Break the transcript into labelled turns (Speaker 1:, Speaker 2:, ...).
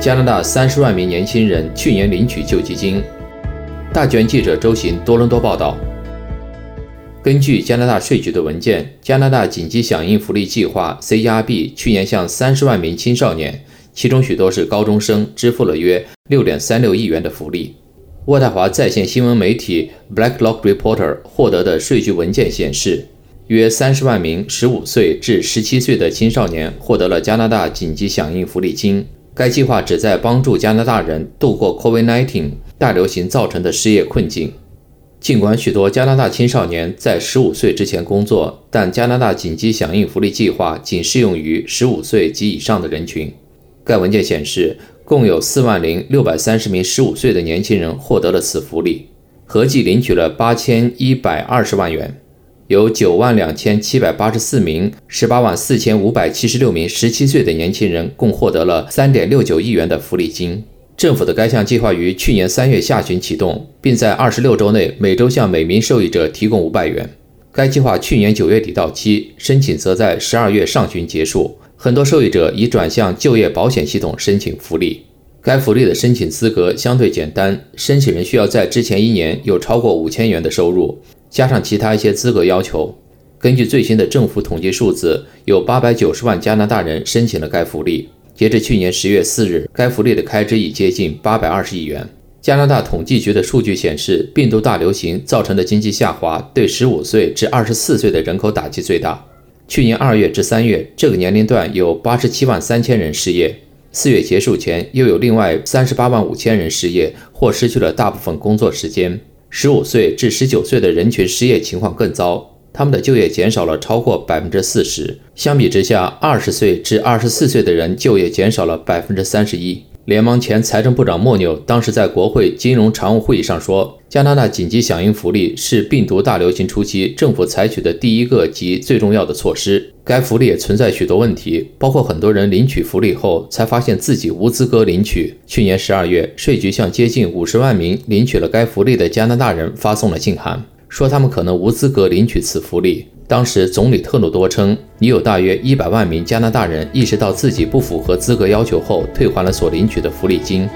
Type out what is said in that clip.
Speaker 1: 加拿大三十万名年轻人去年领取救济金。大卷记者周行多伦多报道。根据加拿大税局的文件，加拿大紧急响应福利计划 （CERB） 去年向三十万名青少年，其中许多是高中生，支付了约六点三六亿元的福利。渥太华在线新闻媒体 Blacklock Reporter 获得的税局文件显示，约三十万名十五岁至十七岁的青少年获得了加拿大紧急响应福利金。该计划旨在帮助加拿大人度过 COVID-19 大流行造成的失业困境。尽管许多加拿大青少年在十五岁之前工作，但加拿大紧急响应福利计划仅适用于十五岁及以上的人群。该文件显示，共有四万零六百三十名十五岁的年轻人获得了此福利，合计领取了八千一百二十万元。有九万两千七百八十四名、十八万四千五百七十六名十七岁的年轻人共获得了三点六九亿元的福利金。政府的该项计划于去年三月下旬启动，并在二十六周内每周向每名受益者提供五百元。该计划去年九月底到期，申请则在十二月上旬结束。很多受益者已转向就业保险系统申请福利。该福利的申请资格相对简单，申请人需要在之前一年有超过五千元的收入。加上其他一些资格要求，根据最新的政府统计数字，有八百九十万加拿大人申请了该福利。截至去年十月四日，该福利的开支已接近八百二十亿元。加拿大统计局的数据显示，病毒大流行造成的经济下滑对十五岁至二十四岁的人口打击最大。去年二月至三月，这个年龄段有八十七万三千人失业。四月结束前，又有另外三十八万五千人失业或失去了大部分工作时间。十五岁至十九岁的人群失业情况更糟，他们的就业减少了超过百分之四十。相比之下，二十岁至二十四岁的人就业减少了百分之三十一。联邦前财政部长莫纽当时在国会金融常务会议上说：“加拿大紧急响应福利是病毒大流行初期政府采取的第一个及最重要的措施。该福利也存在许多问题，包括很多人领取福利后才发现自己无资格领取。去年十二月，税局向接近五十万名领取了该福利的加拿大人发送了信函，说他们可能无资格领取此福利。”当时，总理特鲁多称，已有大约一百万名加拿大人意识到自己不符合资格要求后，退还了所领取的福利金。